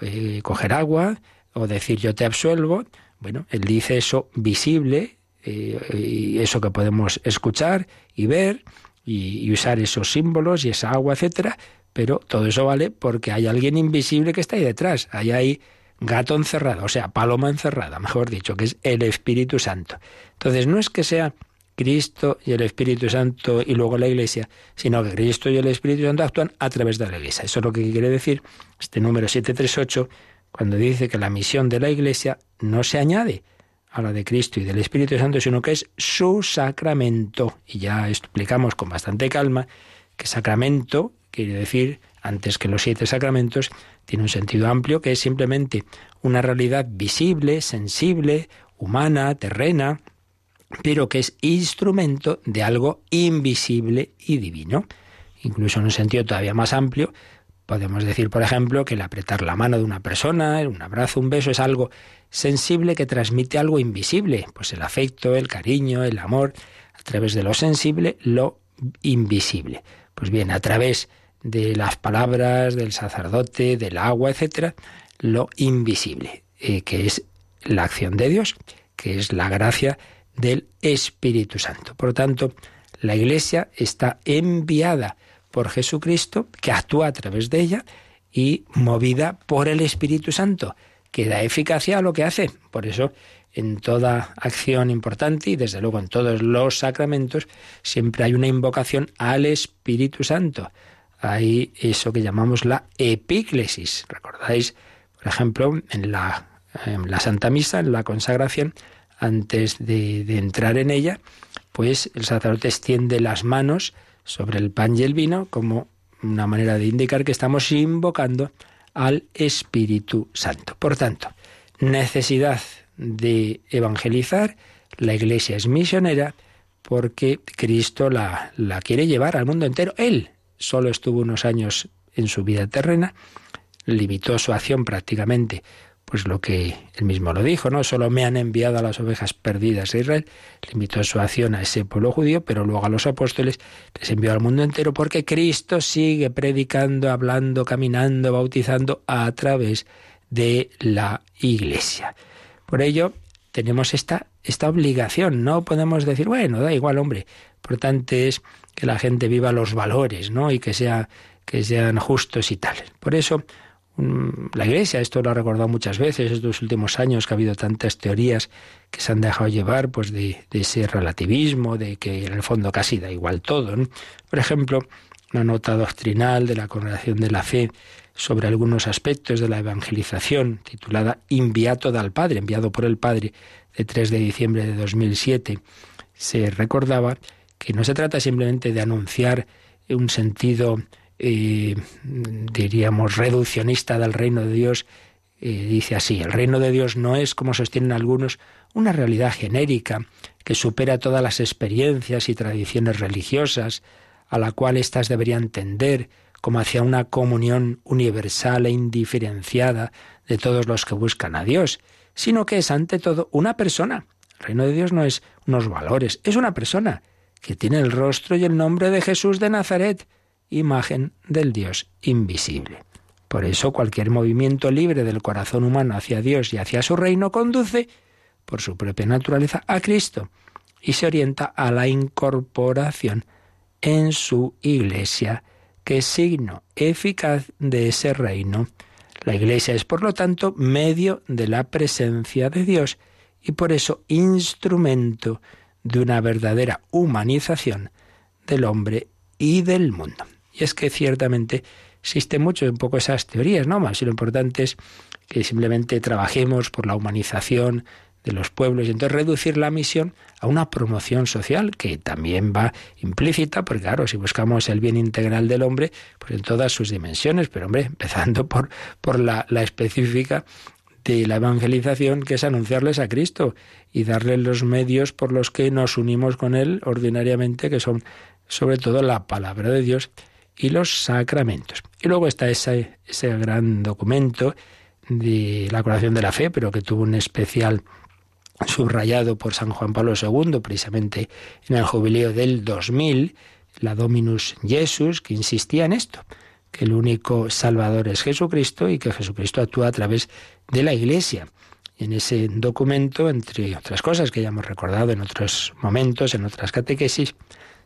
eh, coger agua o decir yo te absuelvo. Bueno, él dice eso visible, eh, y eso que podemos escuchar y ver y, y usar esos símbolos y esa agua, etcétera, pero todo eso vale porque hay alguien invisible que está ahí detrás. Hay ahí gato encerrado, o sea, paloma encerrada, mejor dicho, que es el Espíritu Santo. Entonces, no es que sea Cristo y el Espíritu Santo y luego la Iglesia, sino que Cristo y el Espíritu Santo actúan a través de la Iglesia. Eso es lo que quiere decir este número 738, cuando dice que la misión de la Iglesia no se añade a la de Cristo y del Espíritu Santo, sino que es su sacramento. Y ya explicamos con bastante calma que sacramento quiere decir, antes que los siete sacramentos, tiene un sentido amplio que es simplemente una realidad visible, sensible, humana, terrena, pero que es instrumento de algo invisible y divino. Incluso en un sentido todavía más amplio, podemos decir, por ejemplo, que el apretar la mano de una persona, un abrazo, un beso, es algo sensible que transmite algo invisible, pues el afecto, el cariño, el amor, a través de lo sensible, lo invisible. Pues bien, a través de las palabras del sacerdote, del agua, etcétera, lo invisible, eh, que es la acción de Dios, que es la gracia del Espíritu Santo. Por lo tanto, la Iglesia está enviada por Jesucristo, que actúa a través de ella y movida por el Espíritu Santo, que da eficacia a lo que hace. Por eso, en toda acción importante y desde luego en todos los sacramentos, siempre hay una invocación al Espíritu Santo hay eso que llamamos la epíclesis. ¿Recordáis, por ejemplo, en la, la Santa Misa, en la consagración, antes de, de entrar en ella, pues el sacerdote extiende las manos sobre el pan y el vino como una manera de indicar que estamos invocando al Espíritu Santo. Por tanto, necesidad de evangelizar, la Iglesia es misionera porque Cristo la, la quiere llevar al mundo entero. Él solo estuvo unos años en su vida terrena, limitó su acción prácticamente, pues lo que él mismo lo dijo, ¿no? Solo me han enviado a las ovejas perdidas de Israel, limitó su acción a ese pueblo judío, pero luego a los apóstoles les envió al mundo entero porque Cristo sigue predicando, hablando, caminando, bautizando a través de la iglesia. Por ello, tenemos esta, esta obligación, no podemos decir, bueno, da igual, hombre, importante es que la gente viva los valores, ¿no? Y que que sean justos y tal. Por eso la Iglesia, esto lo ha recordado muchas veces estos últimos años que ha habido tantas teorías que se han dejado llevar pues de, ese relativismo, de que en el fondo casi da igual todo. Por ejemplo, una nota doctrinal de la Congregación de la Fe sobre algunos aspectos de la evangelización, titulada Inviato dal Padre, enviado por el Padre, de 3 de diciembre de 2007, se recordaba que no se trata simplemente de anunciar un sentido, diríamos, reduccionista del reino de Dios. Dice así, el reino de Dios no es, como sostienen algunos, una realidad genérica que supera todas las experiencias y tradiciones religiosas, a la cual éstas deberían tender como hacia una comunión universal e indiferenciada de todos los que buscan a Dios, sino que es ante todo una persona. El reino de Dios no es unos valores, es una persona que tiene el rostro y el nombre de Jesús de Nazaret, imagen del Dios invisible. Por eso cualquier movimiento libre del corazón humano hacia Dios y hacia su reino conduce, por su propia naturaleza, a Cristo y se orienta a la incorporación en su iglesia, que es signo eficaz de ese reino. La iglesia es, por lo tanto, medio de la presencia de Dios y por eso instrumento de una verdadera humanización del hombre y del mundo. Y es que ciertamente existe mucho un poco esas teorías, ¿no? Más y lo importante es que simplemente trabajemos por la humanización de los pueblos y entonces reducir la misión a una promoción social que también va implícita, porque claro, si buscamos el bien integral del hombre, pues en todas sus dimensiones, pero hombre, empezando por, por la, la específica de la evangelización, que es anunciarles a Cristo y darles los medios por los que nos unimos con Él ordinariamente, que son sobre todo la palabra de Dios y los sacramentos. Y luego está ese, ese gran documento de la curación de la fe, pero que tuvo un especial subrayado por San Juan Pablo II, precisamente en el jubileo del 2000, la Dominus Jesus, que insistía en esto, que el único Salvador es Jesucristo y que Jesucristo actúa a través de la Iglesia. Y en ese documento, entre otras cosas que ya hemos recordado en otros momentos, en otras catequesis,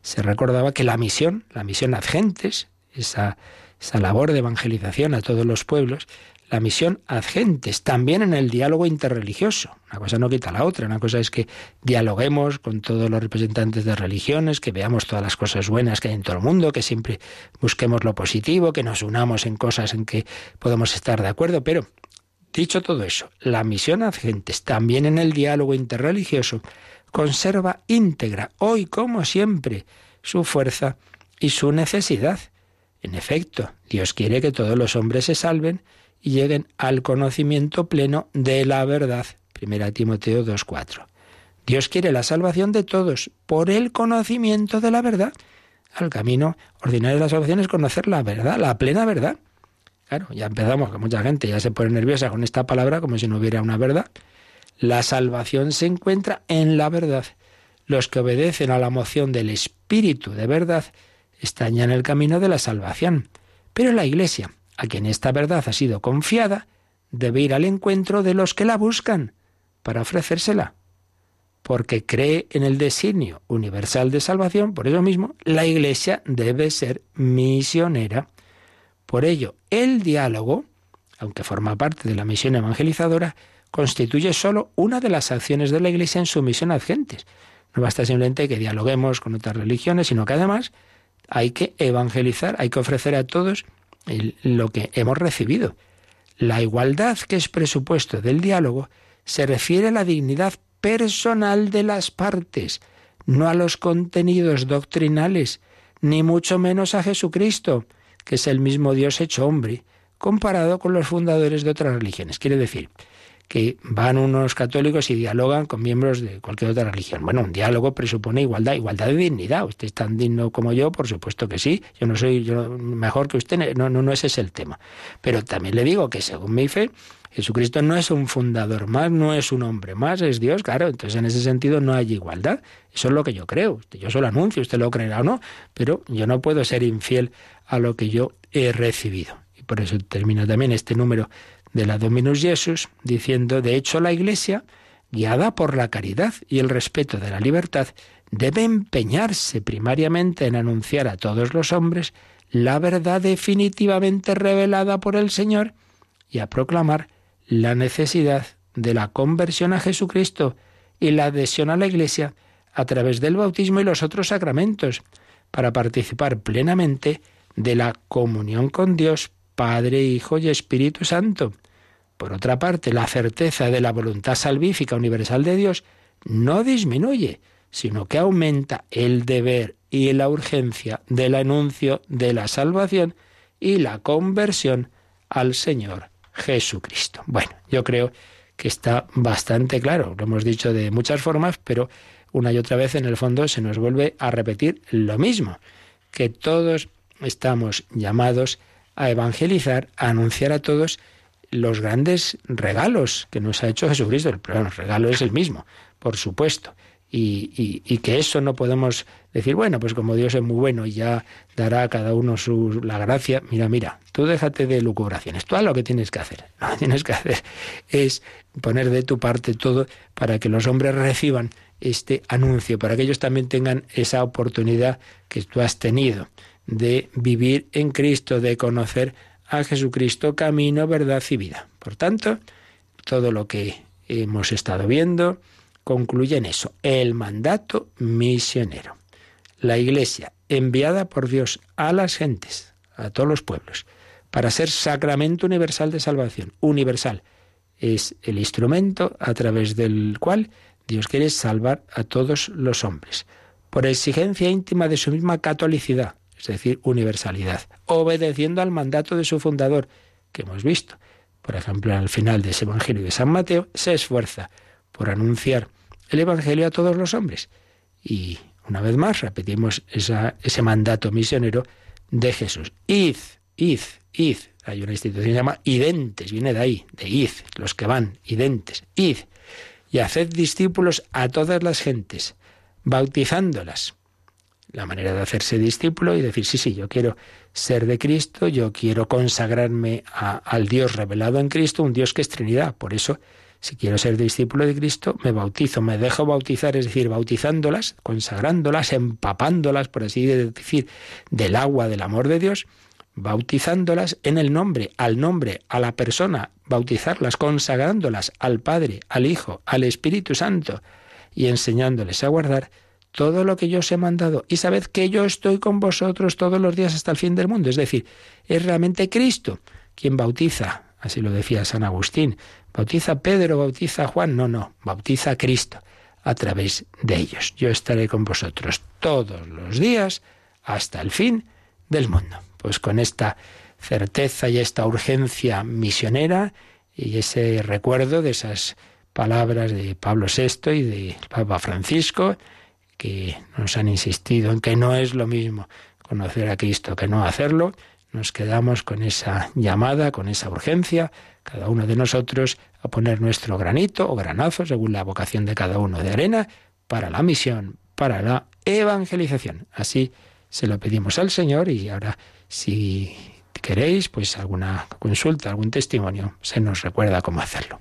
se recordaba que la misión, la misión ad gentes, esa, esa labor de evangelización a todos los pueblos, la misión ad gentes, también en el diálogo interreligioso. Una cosa no quita la otra. Una cosa es que dialoguemos con todos los representantes de religiones, que veamos todas las cosas buenas que hay en todo el mundo, que siempre busquemos lo positivo, que nos unamos en cosas en que podemos estar de acuerdo. Pero, dicho todo eso, la misión ad gentes, también en el diálogo interreligioso, conserva íntegra, hoy como siempre, su fuerza y su necesidad. En efecto, Dios quiere que todos los hombres se salven y lleguen al conocimiento pleno de la verdad. Primera Timoteo 2.4. Dios quiere la salvación de todos por el conocimiento de la verdad. El camino ordinario de la salvación es conocer la verdad, la plena verdad. Claro, ya empezamos, que mucha gente ya se pone nerviosa con esta palabra como si no hubiera una verdad. La salvación se encuentra en la verdad. Los que obedecen a la moción del Espíritu de verdad están ya en el camino de la salvación. Pero la Iglesia, a quien esta verdad ha sido confiada, debe ir al encuentro de los que la buscan para ofrecérsela. Porque cree en el designio universal de salvación, por eso mismo, la Iglesia debe ser misionera. Por ello, el diálogo, aunque forma parte de la misión evangelizadora, constituye solo una de las acciones de la Iglesia en su misión ad gentes. No basta simplemente que dialoguemos con otras religiones, sino que además hay que evangelizar, hay que ofrecer a todos lo que hemos recibido. La igualdad, que es presupuesto del diálogo, se refiere a la dignidad personal de las partes, no a los contenidos doctrinales, ni mucho menos a Jesucristo, que es el mismo Dios hecho hombre, comparado con los fundadores de otras religiones. Quiere decir, que van unos católicos y dialogan con miembros de cualquier otra religión. Bueno, un diálogo presupone igualdad, igualdad de dignidad. Usted es tan digno como yo, por supuesto que sí. Yo no soy yo mejor que usted, no, no, no ese es el tema. Pero también le digo que según mi fe, Jesucristo no es un fundador más, no es un hombre más, es Dios, claro. Entonces, en ese sentido no hay igualdad. Eso es lo que yo creo. Yo solo anuncio, usted lo creerá o no, pero yo no puedo ser infiel a lo que yo he recibido. Y por eso termino también este número de la Dominus Jesus, diciendo, de hecho, la Iglesia, guiada por la caridad y el respeto de la libertad, debe empeñarse primariamente en anunciar a todos los hombres la verdad definitivamente revelada por el Señor y a proclamar la necesidad de la conversión a Jesucristo y la adhesión a la Iglesia a través del bautismo y los otros sacramentos, para participar plenamente de la comunión con Dios Padre, Hijo y Espíritu Santo. Por otra parte, la certeza de la voluntad salvífica universal de Dios no disminuye sino que aumenta el deber y la urgencia del anuncio de la salvación y la conversión al Señor Jesucristo. Bueno, yo creo que está bastante claro, lo hemos dicho de muchas formas, pero una y otra vez en el fondo se nos vuelve a repetir lo mismo, que todos estamos llamados a evangelizar, a anunciar a todos los grandes regalos que nos ha hecho Jesucristo. El regalo es el mismo, por supuesto. Y, y, que eso no podemos decir, bueno, pues como Dios es muy bueno y ya dará a cada uno su, la gracia, mira, mira, tú déjate de lucubraciones, tú haz lo que tienes que hacer. Lo que tienes que hacer es poner de tu parte todo para que los hombres reciban este anuncio, para que ellos también tengan esa oportunidad que tú has tenido de vivir en Cristo, de conocer a Jesucristo, camino, verdad y vida. Por tanto, todo lo que hemos estado viendo concluye en eso, el mandato misionero. La Iglesia, enviada por Dios a las gentes, a todos los pueblos, para ser sacramento universal de salvación, universal, es el instrumento a través del cual Dios quiere salvar a todos los hombres, por exigencia íntima de su misma catolicidad, es decir, universalidad, obedeciendo al mandato de su fundador, que hemos visto. Por ejemplo, al final de ese Evangelio de San Mateo, se esfuerza por anunciar el Evangelio a todos los hombres. Y una vez más repetimos ese mandato misionero de Jesús. Id, id, id. Hay una institución que se llama identes, viene de ahí, de id, los que van, identes, id. Y haced discípulos a todas las gentes, bautizándolas la manera de hacerse discípulo y decir, sí, sí, yo quiero ser de Cristo, yo quiero consagrarme al Dios revelado en Cristo, un Dios que es Trinidad. Por eso, si quiero ser discípulo de Cristo, me bautizo, me dejo bautizar, es decir, bautizándolas, consagrándolas, empapándolas, por así decir, del agua del amor de Dios, bautizándolas en el nombre, al nombre, a la persona, bautizarlas, consagrándolas al Padre, al Hijo, al Espíritu Santo y enseñándoles a guardar todo lo que yo os he mandado y sabed que yo estoy con vosotros todos los días hasta el fin del mundo. Es decir, es realmente Cristo quien bautiza, así lo decía San Agustín, bautiza Pedro, bautiza Juan, no, no, bautiza Cristo a través de ellos. Yo estaré con vosotros todos los días hasta el fin del mundo. Pues con esta certeza y esta urgencia misionera y ese recuerdo de esas palabras de Pablo VI y de Papa Francisco, que nos han insistido en que no es lo mismo conocer a Cristo que no hacerlo, nos quedamos con esa llamada, con esa urgencia, cada uno de nosotros a poner nuestro granito o granazo, según la vocación de cada uno de arena, para la misión, para la evangelización. Así se lo pedimos al Señor y ahora si queréis, pues alguna consulta, algún testimonio, se nos recuerda cómo hacerlo.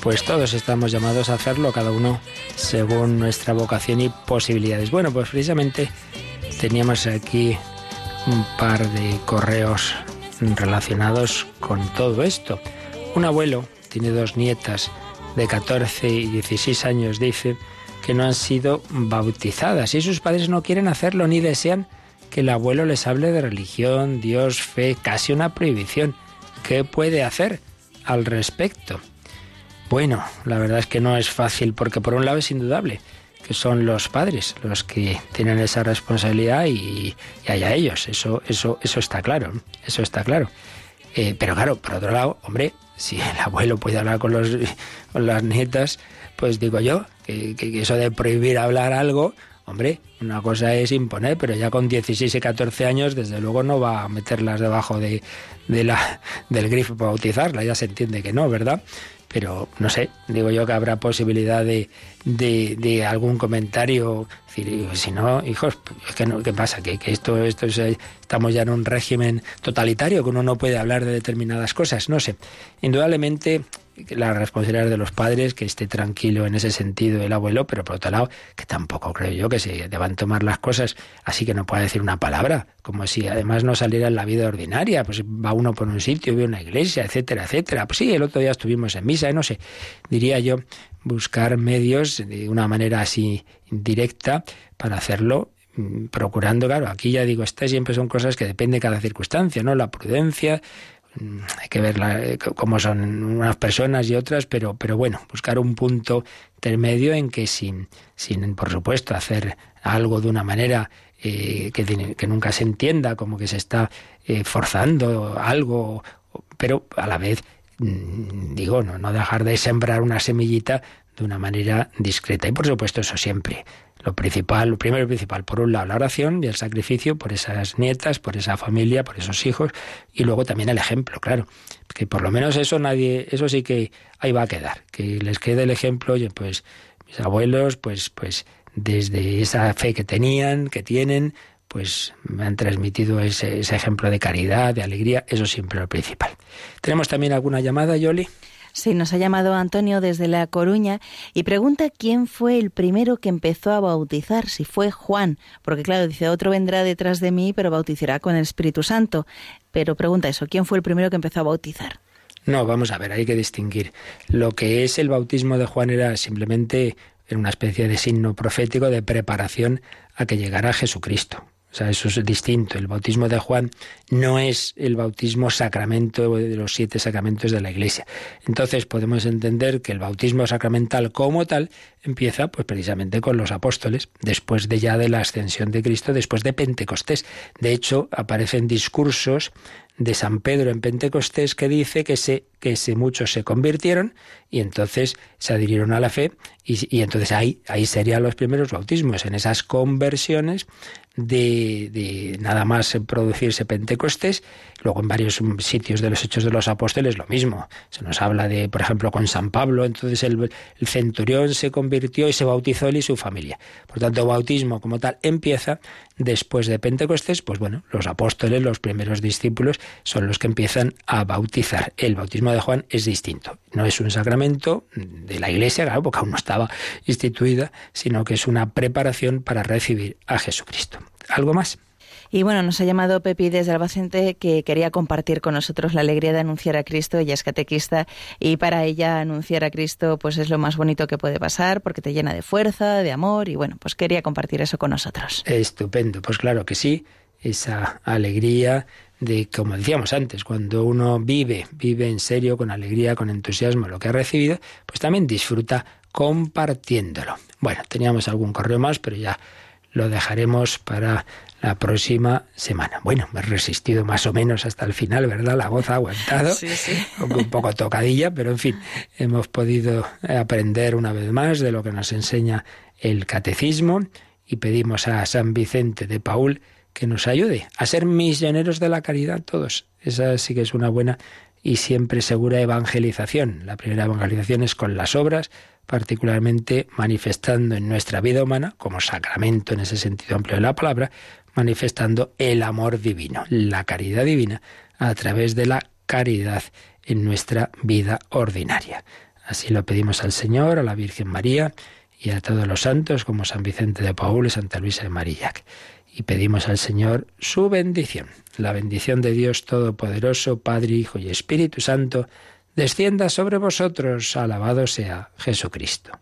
Pues todos estamos llamados a hacerlo, cada uno según nuestra vocación y posibilidades. Bueno, pues precisamente teníamos aquí un par de correos relacionados con todo esto. Un abuelo tiene dos nietas de 14 y 16 años, dice, que no han sido bautizadas y sus padres no quieren hacerlo ni desean que el abuelo les hable de religión, Dios, fe, casi una prohibición. ¿Qué puede hacer al respecto? Bueno, la verdad es que no es fácil porque por un lado es indudable que son los padres los que tienen esa responsabilidad y, y allá ellos, eso, eso, eso está claro, eso está claro. Eh, pero claro, por otro lado, hombre, si el abuelo puede hablar con, los, con las nietas, pues digo yo, que, que eso de prohibir hablar algo, Hombre, una cosa es imponer, pero ya con 16 y 14 años, desde luego no va a meterlas debajo de, de la, del grifo para bautizarla, ya se entiende que no, ¿verdad? pero no sé, digo yo que habrá posibilidad de, de, algún comentario. Si no, hijos, no, ¿qué pasa? Que, que esto, esto es, estamos ya en un régimen totalitario, que uno no puede hablar de determinadas cosas. No sé. Indudablemente la responsabilidad de los padres, que esté tranquilo en ese sentido el abuelo, pero por otro lado, que tampoco creo yo que se deban tomar las cosas así que no pueda decir una palabra, como si además no saliera en la vida ordinaria, pues va uno por un sitio, ve una iglesia, etcétera, etcétera. Pues sí, el otro día estuvimos en misa, no sé, diría yo, buscar medios de una manera así directa para hacerlo mm, procurando, claro, aquí ya digo, estas siempre son cosas que depende de cada circunstancia, ¿no? La prudencia, hay que ver eh, cómo son unas personas y otras, pero, pero bueno, buscar un punto intermedio en que sin, sin por supuesto, hacer algo de una manera eh, que, que, nunca se entienda, como que se está eh, forzando algo, pero a la vez, mm, digo, no, no dejar de sembrar una semillita de una manera discreta. Y por supuesto, eso siempre lo principal, lo primero y principal, por un lado la oración y el sacrificio por esas nietas, por esa familia, por esos hijos, y luego también el ejemplo, claro, que por lo menos eso nadie, eso sí que ahí va a quedar, que les quede el ejemplo, oye, pues mis abuelos, pues, pues desde esa fe que tenían, que tienen, pues me han transmitido ese, ese ejemplo de caridad, de alegría, eso siempre lo principal. ¿Tenemos también alguna llamada, Yoli? Sí, nos ha llamado Antonio desde La Coruña y pregunta quién fue el primero que empezó a bautizar, si fue Juan, porque claro, dice, otro vendrá detrás de mí, pero bautizará con el Espíritu Santo. Pero pregunta eso, ¿quién fue el primero que empezó a bautizar? No, vamos a ver, hay que distinguir. Lo que es el bautismo de Juan era simplemente una especie de signo profético de preparación a que llegara Jesucristo. O sea, eso es distinto. El bautismo de Juan no es el bautismo sacramento de los siete sacramentos de la Iglesia. Entonces podemos entender que el bautismo sacramental como tal empieza pues precisamente con los apóstoles, después de ya de la ascensión de Cristo, después de Pentecostés. De hecho, aparecen discursos de San Pedro en Pentecostés que dice que, se, que se, muchos se convirtieron y entonces se adhirieron a la fe y, y entonces ahí, ahí serían los primeros bautismos, en esas conversiones de, de, nada más producirse Pentecostés. Luego en varios sitios de los Hechos de los Apóstoles lo mismo. Se nos habla de, por ejemplo, con San Pablo, entonces el, centurión se convirtió y se bautizó él y su familia. Por tanto, bautismo como tal empieza después de Pentecostés, pues bueno, los apóstoles, los primeros discípulos, son los que empiezan a bautizar. El bautismo de Juan es distinto. No es un sacramento de la Iglesia, claro, porque aún no estaba instituida, sino que es una preparación para recibir a Jesucristo. ¿Algo más? Y bueno, nos ha llamado Pepi desde Albacete que quería compartir con nosotros la alegría de anunciar a Cristo. Ella es catequista y para ella anunciar a Cristo pues es lo más bonito que puede pasar porque te llena de fuerza, de amor y bueno, pues quería compartir eso con nosotros. Estupendo, pues claro que sí, esa alegría de, como decíamos antes, cuando uno vive, vive en serio, con alegría, con entusiasmo lo que ha recibido, pues también disfruta compartiéndolo. Bueno, teníamos algún correo más, pero ya lo dejaremos para la próxima semana. Bueno, me he resistido más o menos hasta el final, ¿verdad? La voz ha aguantado, sí, sí. un poco tocadilla, pero en fin, hemos podido aprender una vez más de lo que nos enseña el catecismo y pedimos a San Vicente de Paul que nos ayude a ser misioneros de la caridad todos. Esa sí que es una buena y siempre segura evangelización. La primera evangelización es con las obras, particularmente manifestando en nuestra vida humana, como sacramento en ese sentido amplio de la palabra, manifestando el amor divino, la caridad divina, a través de la caridad en nuestra vida ordinaria. Así lo pedimos al Señor, a la Virgen María y a todos los santos como San Vicente de Paul y Santa Luisa de Marillac. Y pedimos al Señor su bendición. La bendición de Dios Todopoderoso, Padre, Hijo y Espíritu Santo, descienda sobre vosotros. Alabado sea Jesucristo.